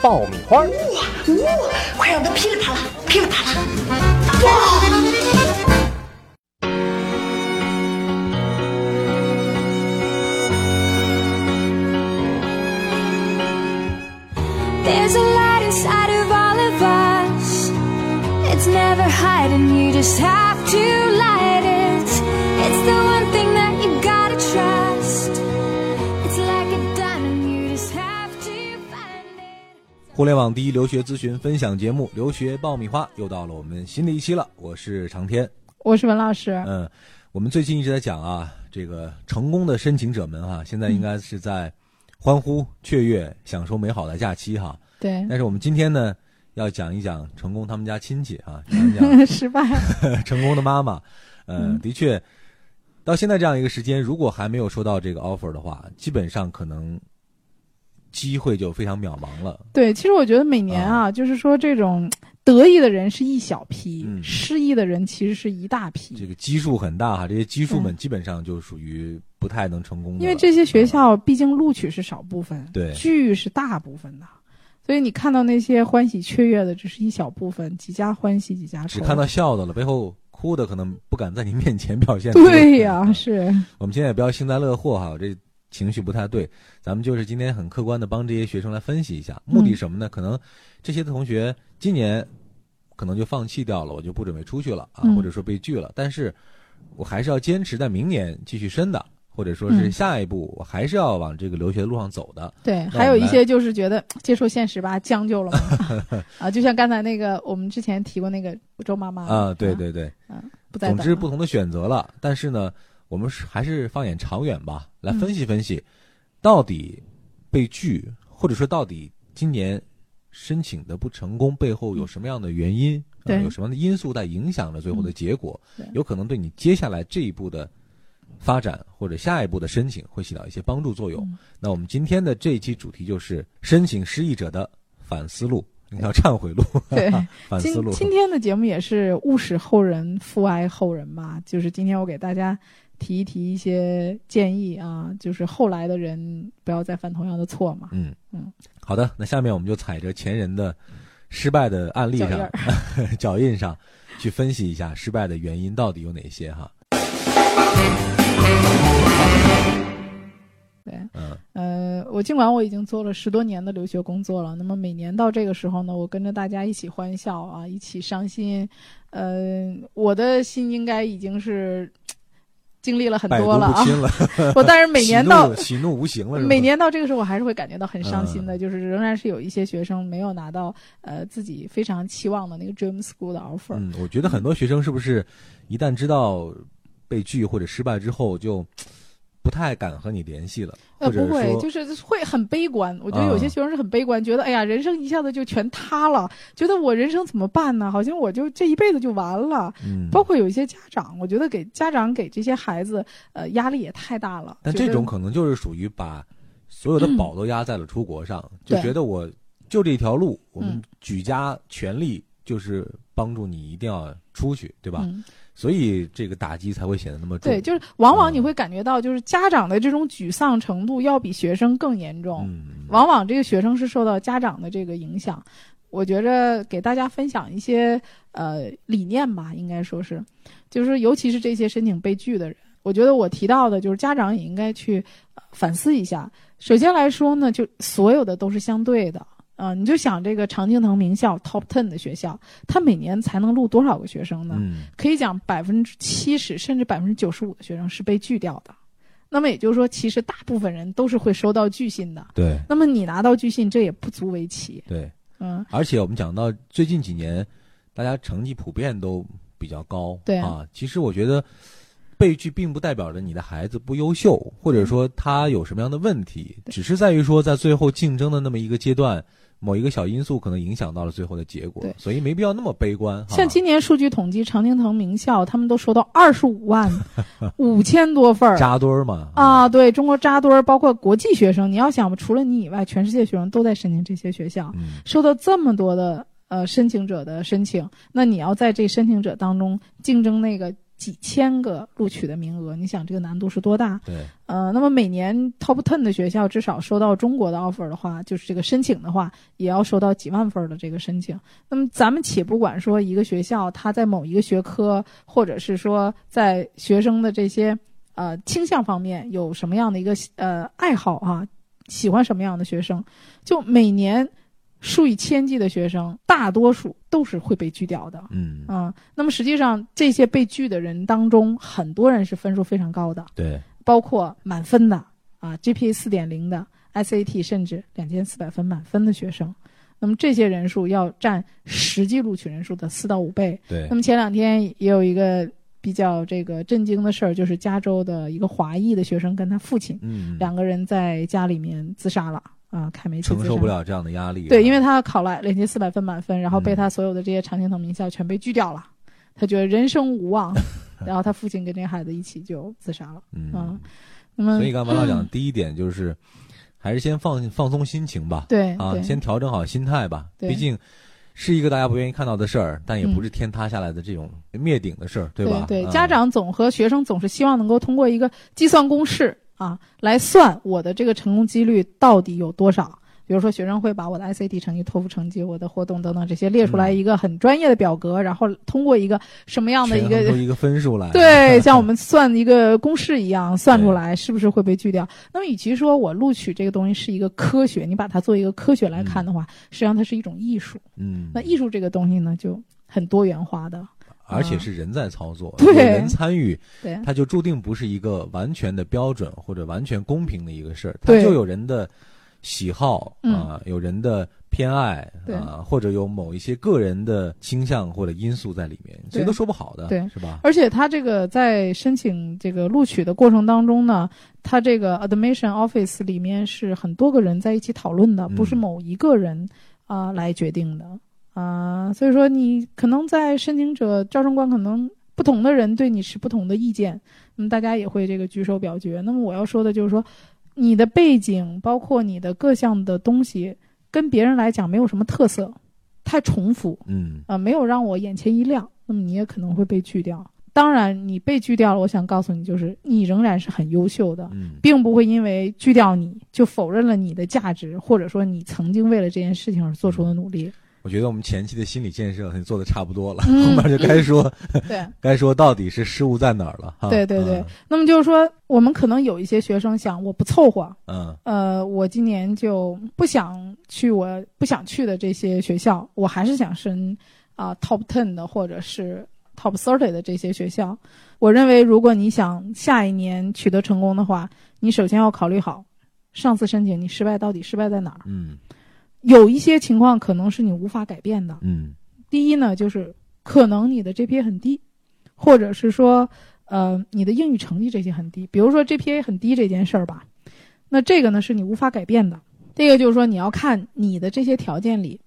爆米花》。哇哇！快让它噼里啪啦，噼里啪啦！哇！ There's a light inside of all of us. It's never hiding, you just have to light 互联网第一留学咨询分享节目《留学爆米花》又到了我们新的一期了，我是长天。我是文老师。嗯，我们最近一直在讲啊，这个成功的申请者们哈、现在应该是在欢呼雀跃，享受美好的假期哈。对，但是我们今天呢，要讲一讲成功他们家亲戚啊，讲一讲失败。成功的妈妈，呃，嗯的确，到现在这样一个时间，如果还没有收到这个 offer 的话，基本上可能机会就非常渺茫了。对，其实我觉得每年啊，就是说这种得意的人是一小批，嗯失意的人其实是一大批。这个基数很大哈，这些基数们基本上就属于不太能成功的，因为这些学校毕竟录取是少部分，对剧是大部分的，所以你看到那些欢喜雀跃的只是一小部分，几家欢喜几家愁。只看到笑的了，背后哭的可能不敢在你面前表现。对呀、是我们现在也不要幸灾乐祸哈，这情绪不太对。咱们就是今天很客观的帮这些学生来分析一下，目的什么呢？可能这些同学今年可能就放弃掉了，我就不准备出去了啊，嗯或者说被拒了。但是我还是要坚持在明年继续申的，或者说是嗯下一步我还是要往这个留学的路上走的。对，还有一些就是觉得接受现实吧，将就了嘛。啊，就像刚才那个我们之前提过那个周妈妈啊，对，对对，不再总之不同的选择了，但是呢，我们是还是放眼长远吧，来分析分析，到底被拒或者说到底今年申请的不成功背后有什么样的原因？有什么样的因素在影响着最后的结果？对有可能对你接下来这一步的发展或者下一步的申请会起到一些帮助作用。嗯那我们今天的这一期主题就是申请失意者的反思路，一条忏悔录，对 反思录。今今天的节目也是勿使后人负哀后人嘛，就是今天我给大家提一提一些建议啊，就是后来的人不要再犯同样的错嘛。嗯。嗯，好的，那下面我们就踩着前人的失败的案例上 脚印、上，去分析一下失败的原因到底有哪些哈。对，嗯呃，我尽管我已经做了十多年的留学工作了，那么每年到这个时候呢，我跟着大家一起欢笑啊，一起伤心，呃，我的心应该已经是经历了很多了啊。我但是每年到喜怒无形了，每年到这个时候，我还是会感觉到很伤心的，嗯就是仍然是有一些学生没有拿到呃自己非常期望的那个 dream school 的 offer。嗯，我觉得很多学生是不是一旦知道被拒或者失败之后，就不太敢和你联系了，呃，不会，就是会很悲观。我觉得有些啊学生是很悲观，觉得哎呀，人生一下子就全塌了，觉得我人生怎么办呢？好像我就这一辈子就完了。嗯，包括有一些家长，我觉得给家长给这些孩子呃压力也太大了。但这种可能就是属于把所有的宝都压在了出国上，就觉得我就这一条路，我们嗯举家全力就是帮助你一定要出去，对吧？嗯所以这个打击才会显得那么重。对，就是往往你嗯会感觉到，就是家长的这种沮丧程度要比学生更严重。嗯，往往这个学生是受到家长的这个影响。我觉着给大家分享一些呃理念吧，应该说是，就是尤其是这些申请被拒的人，我觉得我提到的就是家长也应该去、呃反思一下。首先来说呢，就所有的都是相对的。啊、你就想这个常青藤名校 Top Ten 的学校，它每年才能录多少个学生呢？嗯可以讲百分之七十甚至百分之九十五的学生是被拒掉的。那么也就是说，其实大部分人都是会收到拒信的。对那么你拿到拒信，这也不足为奇。对，嗯，而且我们讲到最近几年，大家成绩普遍都比较高，对啊。其实我觉得被拒并不代表着你的孩子不优秀，或者说他有什么样的问题，只是在于说在最后竞争的那么一个阶段，某一个小因素可能影响到了最后的结果，所以没必要那么悲观。像今年数据统计，常青藤名校他们都收到二十五万 五千多份儿。扎堆儿嘛，啊，对中国扎堆儿，包括国际学生，你要想除了你以外，全世界学生都在申请这些学校，嗯，收到这么多的呃申请者的申请，那你要在这申请者当中竞争那个几千个录取的名额，你想这个难度是多大？对，呃，那么每年 top ten 的学校至少收到中国的 offer 的话，就是这个申请的话，也要收到几万份儿的这个申请。那么咱们且不管说一个学校它在某一个学科，或者是说在学生的这些呃倾向方面有什么样的一个呃爱好啊，喜欢什么样的学生，就每年数以千计的学生，大多数都是会被拒掉的。嗯，嗯，那么实际上这些被拒的人当中，很多人是分数非常高的。对，包括满分的啊，GPA 四点零的，SAT 甚至两千四百分满分的学生。那么这些人数要占实际录取人数的四到五倍。对那，么前两天也有一个比较这个震惊的事儿，就是加州的一个华裔的学生跟他父亲嗯，两个人在家里面自杀了啊，开煤气承受不。了这样的压力啊。对，因为他考了两千四百分满分，然后被嗯他所有的这些常青藤名校全被拒掉了，他觉得人生无望，然后他父亲跟这个孩子一起就自杀了。嗯嗯，那么所以刚才王老讲的第一点就是，还是先放放松心情吧，啊，对啊先调整好心态吧。毕竟是一个大家不愿意看到的事儿，但也不嗯是天塌下来的这种灭顶的事儿，对吧？对，啊家长总和学生总是希望能够通过一个计算公式啊来算我的这个成功几率到底有多少。比如说，学生会把我的 ICT 成绩、托福成绩、我的活动等等这些列出来嗯一个很专业的表格，然后通过一个什么样的一个出一个分数来，对，像我们算一个公式一样算出来，是不是会被拒掉？那么，与其说我录取这个东西是一个科学，你把它做一个科学来看的话，实际上它是一种艺术。嗯，那艺术这个东西呢，就很多元化的。而且是人在操作，对。有人参与，对，它就注定不是一个完全的标准或者完全公平的一个事儿，它就有人的喜好嗯。啊，有人的偏爱对啊，或者有某一些个人的倾向或者因素在里面，谁都说不好的，对是吧？而且他这个在申请这个录取的过程当中呢，他这个 admission office 里面是很多个人在一起讨论的，嗯不是某一个人啊、来决定的啊、所以说你可能在申请者招生官可能不同的人对你持不同的意见，那么大家也会这个举手表决。那么我要说的就是说，你的背景包括你的各项的东西，跟别人来讲没有什么特色，太重复，嗯啊、没有让我眼前一亮，那么你也可能会被拒掉。当然，你被拒掉了，我想告诉你，就是你仍然是很优秀的，嗯并不会因为拒掉你就否认了你的价值，或者说你曾经为了这件事情而做出的努力。我觉得我们前期的心理建设已经做的差不多了，嗯后面就该说对，该说到底是失误在哪儿了哈。对对对嗯那么就是说，我们可能有一些学生想，我不凑合，嗯呃，我今年就不想去我不想去的这些学校，我还是想申啊、top ten 的或者是 top thirty 的这些学校。我认为，如果你想下一年取得成功的话，你首先要考虑好上次申请你失败到底失败在哪儿。嗯有一些情况可能是你无法改变的。嗯第一呢，就是可能你的 GPA 很低，或者是说，呃，你的英语成绩这些很低。比如说 GPA 很低这件事儿吧，那这个呢是你无法改变的。这个就是说，你要看你的这些条件里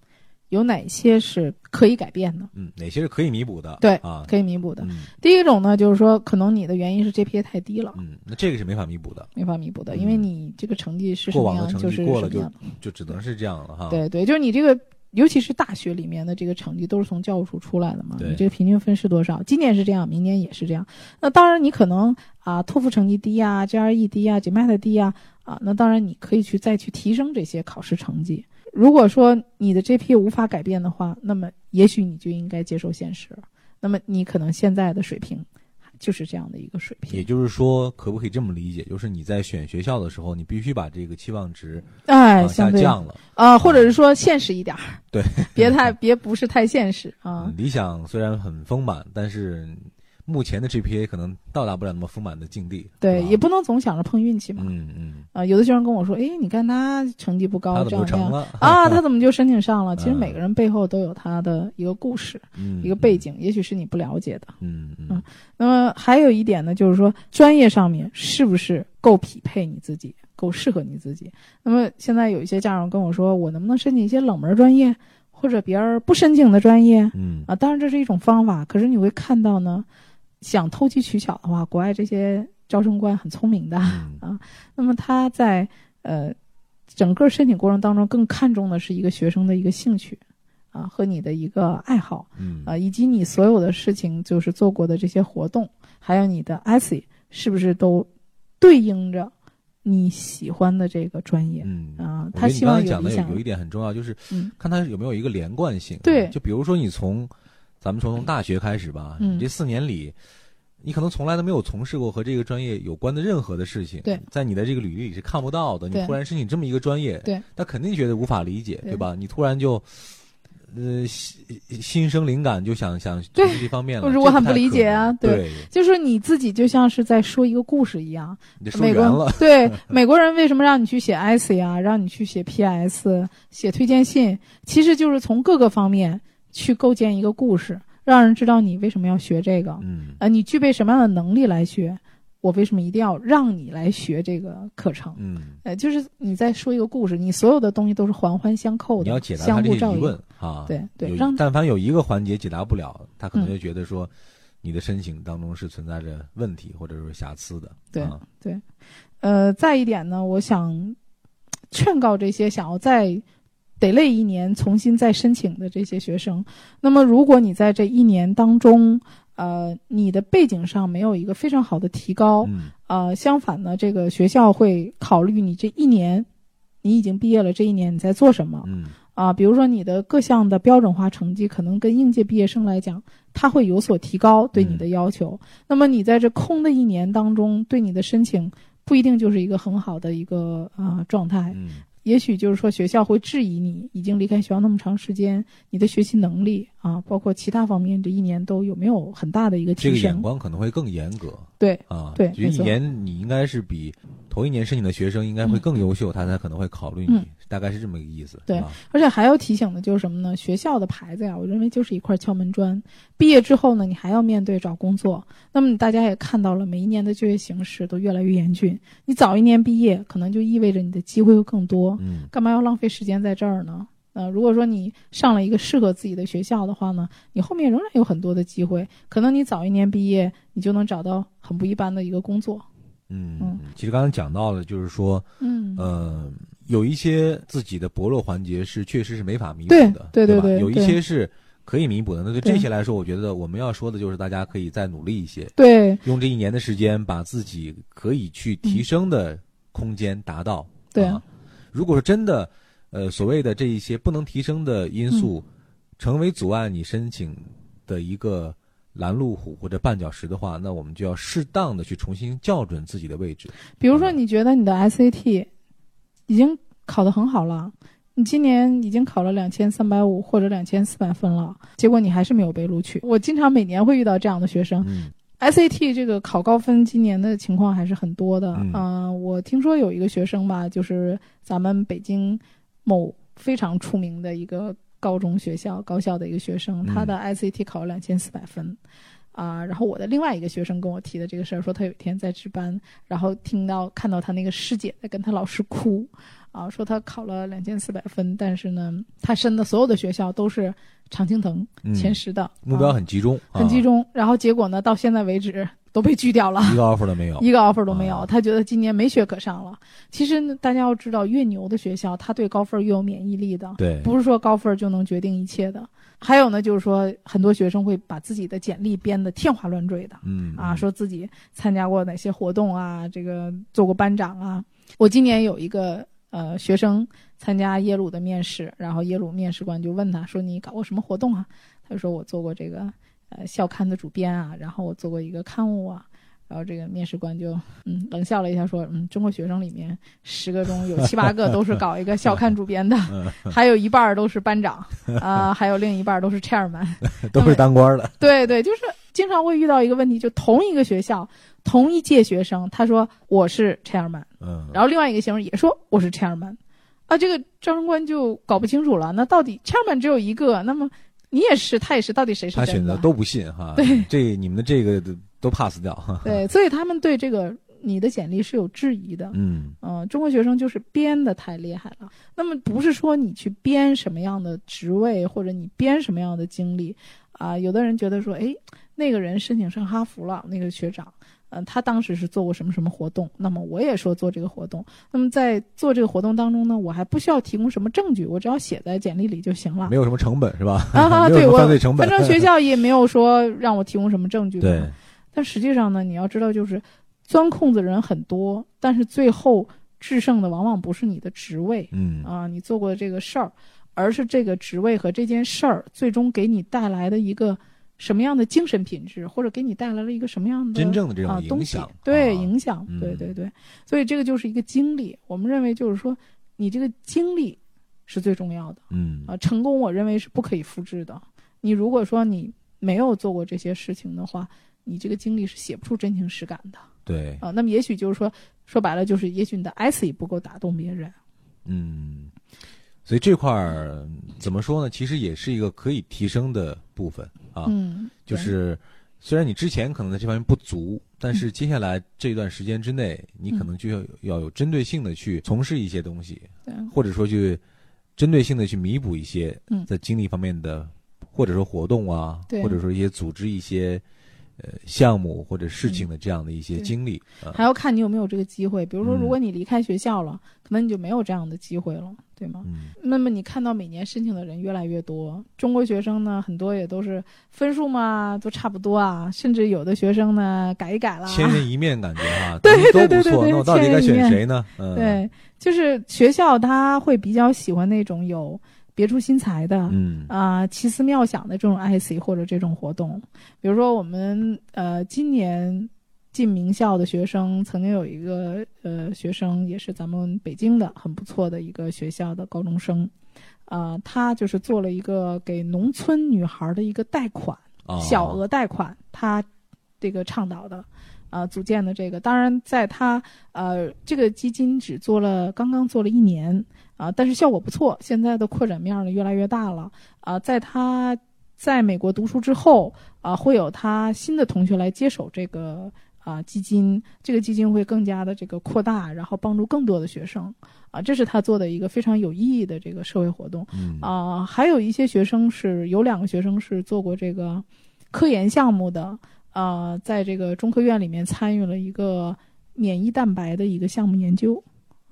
有哪些是可以改变的，嗯，哪些是可以弥补的？对啊，可以弥补的。嗯第一种呢，就是说，可能你的原因是 GPA 太低了，嗯，那这个是没法弥补的，没法弥补的，嗯因为你这个成绩是什么样，过往的成就是绩过了就。就只能是这样了哈。对对，就是你这个，尤其是大学里面的这个成绩都是从教务处出来的嘛，对你这个平均分是多少？今年是这样，明年也是这样。那当然，你可能啊，托福成绩低啊，GRE 低啊，GMAT 低啊，啊，那当然你可以去再去提升这些考试成绩。如果说你的 GPA 无法改变的话，那么也许你就应该接受现实。那么你可能现在的水平就是这样的一个水平。也就是说，可不可以这么理解？就是你在选学校的时候，你必须把这个期望值哎，往下降了。啊，或者是说现实一点儿，对，别太别不是太现实啊嗯。理想虽然很丰满，但是目前的 GPA 可能到达不了那么丰满的境地。对，也不能总想着碰运气嘛。嗯嗯，啊、有的学生跟我说：“哎，你看他成绩不高，他这样那样？啊，他怎么就申请上了？” 其实嗯每个人背后都有他的一个故事、嗯一个背景，也许是你不了解的。嗯嗯嗯那么还有一点呢，就是说专业上面是不是够匹配你自己，够适合你自己。那么现在有一些家长跟我说，我能不能申请一些冷门专业，或者别人不申请的专业嗯啊？当然这是一种方法，可是你会看到呢，想投机取巧的话，国外这些招生官很聪明的。嗯那么他在呃整个申请过程当中，更看重的是一个学生的一个兴趣啊和你的一个爱好嗯啊，以及你所有的事情就是做过的这些活动，还有你的 essay 是不是都对应着你喜欢的这个专业嗯他希望刚才讲的有有一点很重要，就是嗯看他有没有一个连贯性。对就比如说你从咱们说从大学开始吧，嗯你这四年里，你可能从来都没有从事过和这个专业有关的任何的事情，对在你的这个履历里是看不到的。你突然申请这么一个专业，对，他肯定觉得无法理解，对对吧？你突然就。呃，心心生灵感，就想想对从事这方面了。或者我很不理解啊对对，就是你自己就像是在说一个故事一样。你说美国圆了，对美国人为什么让你去写 essay 啊，让你去写 PS、写推荐信，其实就是从各个方面去构建一个故事，让人知道你为什么要学这个，嗯呃，你具备什么样的能力来学，我为什么一定要让你来学这个课程？嗯，呃，就是你在说一个故事，你所有的东西都是环环相扣的，你要解答他相互照应这些疑问。啊，对对让但凡有一个环节解答不了，他可能嗯就觉得说，你的申请当中是存在着问题或者是瑕疵的。对啊对，呃，再一点呢，我想劝告这些想要再得累一年重新再申请的这些学生，那么如果你在这一年当中，呃，你的背景上没有一个非常好的提高，嗯呃，相反呢，这个学校会考虑你这一年，你已经毕业了，这一年你在做什么嗯啊？比如说你的各项的标准化成绩，可能跟应届毕业生来讲，他会有所提高对你的要求。那么你在这空的一年当中，对你的申请不一定就是一个很好的一个啊、状态。嗯也许就是说学校会质疑你已经离开学校那么长时间，你的学习能力啊，包括其他方面，这一年都有没有很大的一个提升这个眼？光可能会更严格对啊。对没错就一年你应该是比头一年申请的学生应该会更优秀，他才可能会考虑嗯你，大概是这么个意思。对啊而且还要提醒的就是什么呢？学校的牌子呀，我认为就是一块敲门砖。毕业之后呢，你还要面对找工作。那么大家也看到了，每一年的就业形势都越来越严峻。你早一年毕业，可能就意味着你的机会会更多。嗯干嘛要浪费时间在这儿呢？呃，如果说你上了一个适合自己的学校的话呢，你后面仍然有很多的机会。可能你早一年毕业，你就能找到很不一般的一个工作。嗯嗯，其实刚才讲到了，就是说，嗯，呃，有一些自己的薄弱环节是确实是没法弥补的，对对对对吧有一些是可以弥补的。那对对这些来说，我觉得我们要说的就是大家可以再努力一些，对用这一年的时间把自己可以去提升的空间达到。嗯对啊，如果说真的，呃，所谓的这一些不能提升的因素，嗯成为阻碍你申请的一个拦路虎或者绊脚石的话，那我们就要适当的去重新校准自己的位置。比如说，你觉得你的 SAT 已经考得很好了，你今年已经考了两千三百五或者两千四百分了，结果你还是没有被录取。我经常每年会遇到这样的学生。嗯 SAT 这个考高分，今年的情况还是很多的。嗯呃我听说有一个学生吧，就是咱们北京某非常出名的一个高中学校高校的一个学生，嗯他的 SAT 考了两千四百分。啊、然后我的另外一个学生跟我提的这个事儿，说他有一天在值班，然后听到看到他那个师姐在跟他老师哭，啊，说他考了两千四百分，但是呢，他申的所有的学校都是常青藤嗯前十的，目标啊很集中，很集啊，中。然后结果呢，到现在为止都被拒掉了，一个 offer 都没有。一个 offer 都没有。啊他觉得今年没学可上了。其实，大家要知道，越牛的学校，他对高分越有免疫力的，对，不是说高分就能决定一切的。还有呢，就是说很多学生会把自己的简历编得天花乱坠的。嗯啊，说自己参加过哪些活动啊，这个做过班长啊。我今年有一个呃学生参加耶鲁的面试，然后耶鲁面试官就问他说：“你搞过什么活动啊？”他说：“我做过这个呃校刊的主编啊，然后我做过一个刊物啊。”然后这个面试官就嗯冷笑了一下，说：“嗯，中国学生里面十个中有七八个都是搞一个校刊主编的，还有一半儿都是班长啊、还有另一半儿都是 chairman。”都是当官的。对对，就是经常会遇到一个问题，就同一个学校同一届学生，他说我是 chairman，嗯，然后另外一个学生也说我是 chairman，啊，这个招生官就搞不清楚了。那到底 chairman 只有一个，那么你也是，他也是，到底谁是真的？他选择都不信哈。对，这你们的这个都都 pass 掉哈。对，所以他们对这个你的简历是有质疑的。嗯嗯、中国学生就是编的太厉害了。那么不是说你去编什么样的职位，或者你编什么样的经历啊、有的人觉得说，哎，那个人申请上哈佛了，那个学长，嗯、他当时是做过什么什么活动，那么我也说做这个活动。那么在做这个活动当中呢，我还不需要提供什么证据，我只要写在简历里就行了没。有什么成本是吧？啊，对我犯罪成本。反正学 校也没有说让我提供什么证据。对，但实际上呢，你要知道，就是钻空子的人很多，但是最后制胜的往往不是你的职位嗯啊，你做过的这个事儿，而是这个职位和这件事儿最终给你带来的一个什么样的精神品质，或者给你带来了一个什么样的真正的这种啊东西影响，对啊影响，嗯对对对，所以这个就是一个经历。我们认为就是说，你这个经历是最重要的。嗯啊，成功我认为是不可以复制的。你如果说你没有做过这些事情的话，你这个经历是写不出真情实感的对，啊。那么也许就是说，说白了就是，也许你的 essay 不够打动别人。嗯，所以这块儿怎么说呢？其实也是一个可以提升的部分啊。嗯，就是虽然你之前可能在这方面不足，但嗯。是接下来这段时间之内，你可能就要要有针对性的去从事一些东西，对。或者说去针对性的去弥补一些嗯。在精力方面的，或者说活动啊，对。或者说一些组织一些呃项目或者事情的这样的一些经历啊。还要看你有没有这个机会。比如说，嗯如果你离开学校了，可能你就没有这样的机会了，对吗？嗯那么你看到每年申请的人越来越多，中国学生呢，很多也都是分数嘛都差不多啊，甚至有的学生呢改一改了，千人一面感觉哈，对都对对不错，对对那我到底该选谁呢？嗯，对，就是学校他会比较喜欢那种有别出心裁的，嗯啊、奇思妙想的这种 IC 或者这种活动。比如说，我们呃今年进名校的学生，曾经有一个呃学生也是咱们北京的很不错的一个学校的高中生，啊、他就是做了一个给农村女孩的一个贷款。啊小额贷款，他这个倡导的，呃，组建的这个，当然在他呃这个基金只做了刚刚做了一年啊、但是效果不错，现在的扩展面呢越来越大了。啊、在他在美国读书之后啊、会有他新的同学来接手这个啊、基金，这个基金会更加的这个扩大，然后帮助更多的学生。啊、这是他做的一个非常有意义的这个社会活动。嗯。啊、还有一些学生是有两个学生是做过这个科研项目的，啊、在这个中科院里面参与了一个免疫蛋白的一个项目研究，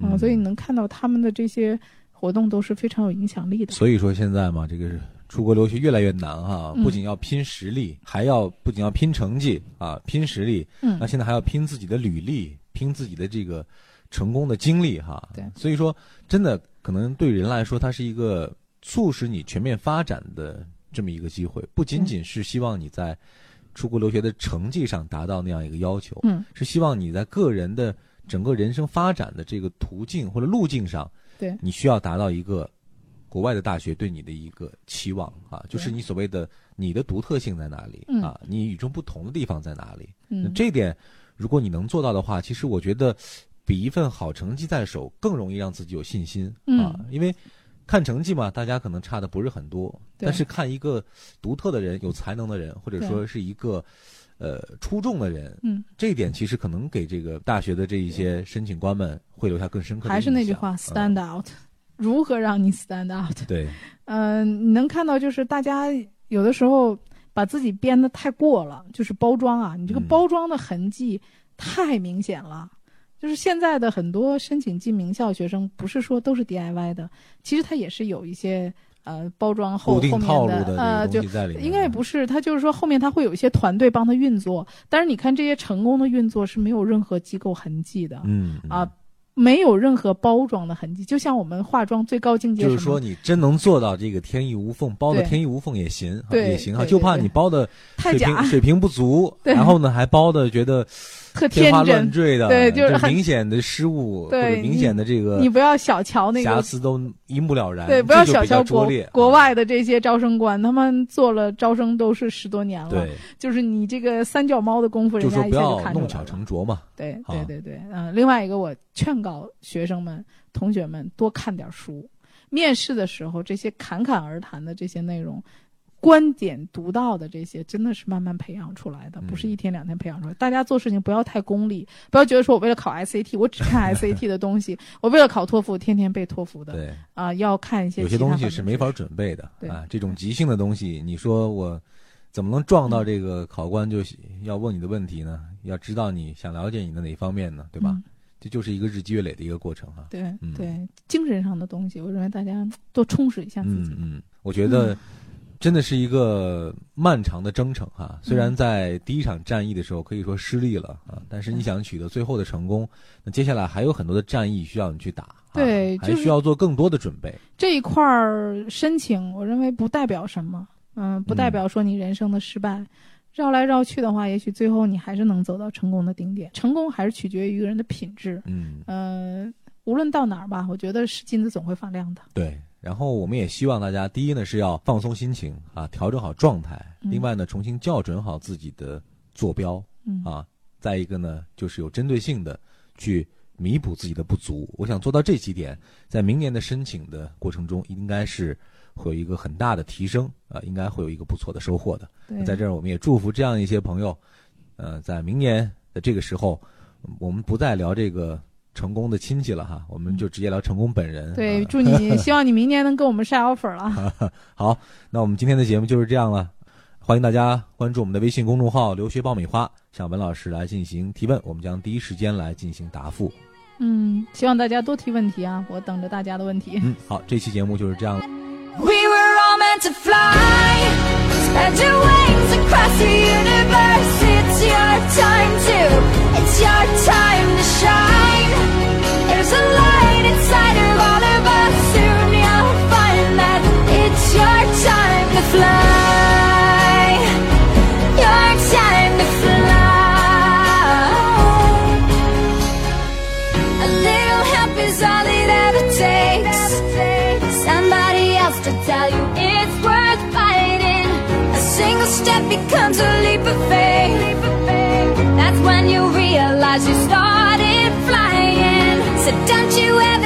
啊、嗯所以你能看到他们的这些活动都是非常有影响力的。所以说现在嘛，这个出国留学越来越难哈，嗯。不仅要拼实力，还要不仅要拼成绩啊，拼实力，嗯。那现在还要拼自己的履历，拼自己的这个成功的经历哈。对。所以说真的可能对人来说，它是一个促使你全面发展的这么一个机会，不仅仅是希望你在出国留学的成绩上达到那样一个要求，嗯，是希望你在个人的整个人生发展的这个途径或者路径上，对。你需要达到一个国外的大学对你的一个期望啊，就是你所谓的你的独特性在哪里、嗯。啊，你与众不同的地方在哪里？那嗯，这点，如果你能做到的话，其实我觉得比一份好成绩在手更容易让自己有信心啊，嗯因为。看成绩嘛，大家可能差的不是很多，但是看一个独特的人、有才能的人，或者说是一个呃出众的人，嗯，这一点其实可能给这个大学的这一些申请官们会留下更深刻的还是那句话，stand out，、如何让你 stand out？对，嗯、你能看到就是大家有的时候把自己编的太过了，就是包装啊，你这个嗯。包装的痕迹太明显了。就是现在的很多申请进名校学生，不是说都是 DIY 的，其实他也是有一些呃包装后后面的呃就。应该也不是，他就是说后面他会有一些团队帮他运作，但是你看这些成功的运作是没有任何机构痕迹的，嗯嗯啊，没有任何包装的痕迹，就像我们化妆最高境界就是说你真能做到这个天衣无缝，包的天衣无缝也行，对也行哈，就怕你包的水太假平，水平不足，然后呢还包的觉得特天真乱。坠的，对就是很明显的失误或对明显的这个你不要小瞧那个，瑕疵都一目了然，对，不要小瞧国。国啊外的这些招生官，他们做了招生都是十多年了，对，就是你这个三脚猫的功夫，人家一下就看出来了。成拙嘛。对对对对，嗯、另外一个我劝告学生们、同学们多看点书。面试的时候，这些侃侃而谈的这些内容，观点独到的这些，真的是慢慢培养出来的，不是嗯一天两天培养出来。大家做事情不要太功利，不要觉得说我为了考 SAT，我只看 SAT 的东西，我为了考托福，天天背托福的对，啊、要看一些有些东西是没法准备的对啊。这种即兴的东西，你说我怎么能撞到这个考官就要问你的问题呢？要知道你想了解你的哪方面呢？对吧？嗯这就是一个日积月累的一个过程哈。对、嗯对，精神上的东西，我认为大家多充实一下自己。嗯嗯，我觉得真的是一个漫长的征程哈。虽然在第一场战役的时候可以说失利了啊，但是你想取得最后的成功，那接下来还有很多的战役需要你去打，啊对就是还需要做更多的准备。这一块儿申请，我认为不代表什么，嗯，不代表说你人生的失败。绕来绕去的话，也许最后你还是能走到成功的顶点。成功还是取决于一个人的品质。嗯，呃，无论到哪儿吧，我觉得是金子总会发亮的。对。然后我们也希望大家，第一呢是要放松心情啊，调整好状态；嗯另外呢，重新校准好自己的坐标嗯啊。再一个呢，就是有针对性的去弥补自己的不足。我想做到这几点，在明年的申请的过程中，应该是会有一个很大的提升啊，应该会有一个不错的收获的。在这儿，我们也祝福这样一些朋友，呃，在明年的这个时候，嗯我们不再聊这个成功的亲戚了哈，我们就直接聊成功本人。对，啊祝你，希望你明年能给我们晒 offer 了。好，那我们今天的节目就是这样了。欢迎大家关注我们的微信公众号“留学爆米花”，向文老师来进行提问，我们将第一时间来进行答复。嗯，希望大家多提问题啊，我等着大家的问题。嗯，好，这期节目就是这样。We were all meant to fly. Spread your wings across the universe. It's your time to, it's your time to shine. There's a light inside of all of us. Soon you'll find that it's your time to fly. Your time to fly. A little help is all it ever takes. Somebody else to tell you it's worth fighting. A single step becomes a leap of faith. When you realize you started flying. So don't you ever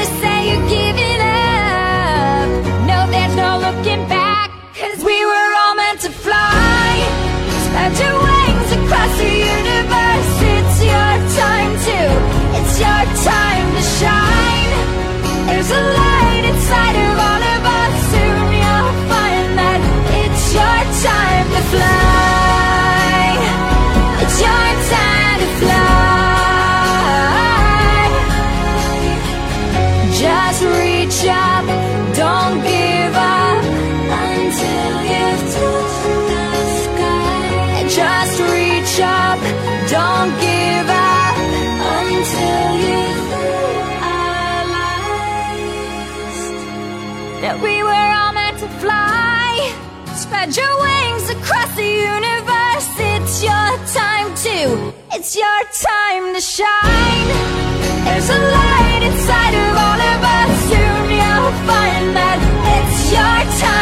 It's your time to shine. There's a light inside of all of us. Soon you'll find that it's your time.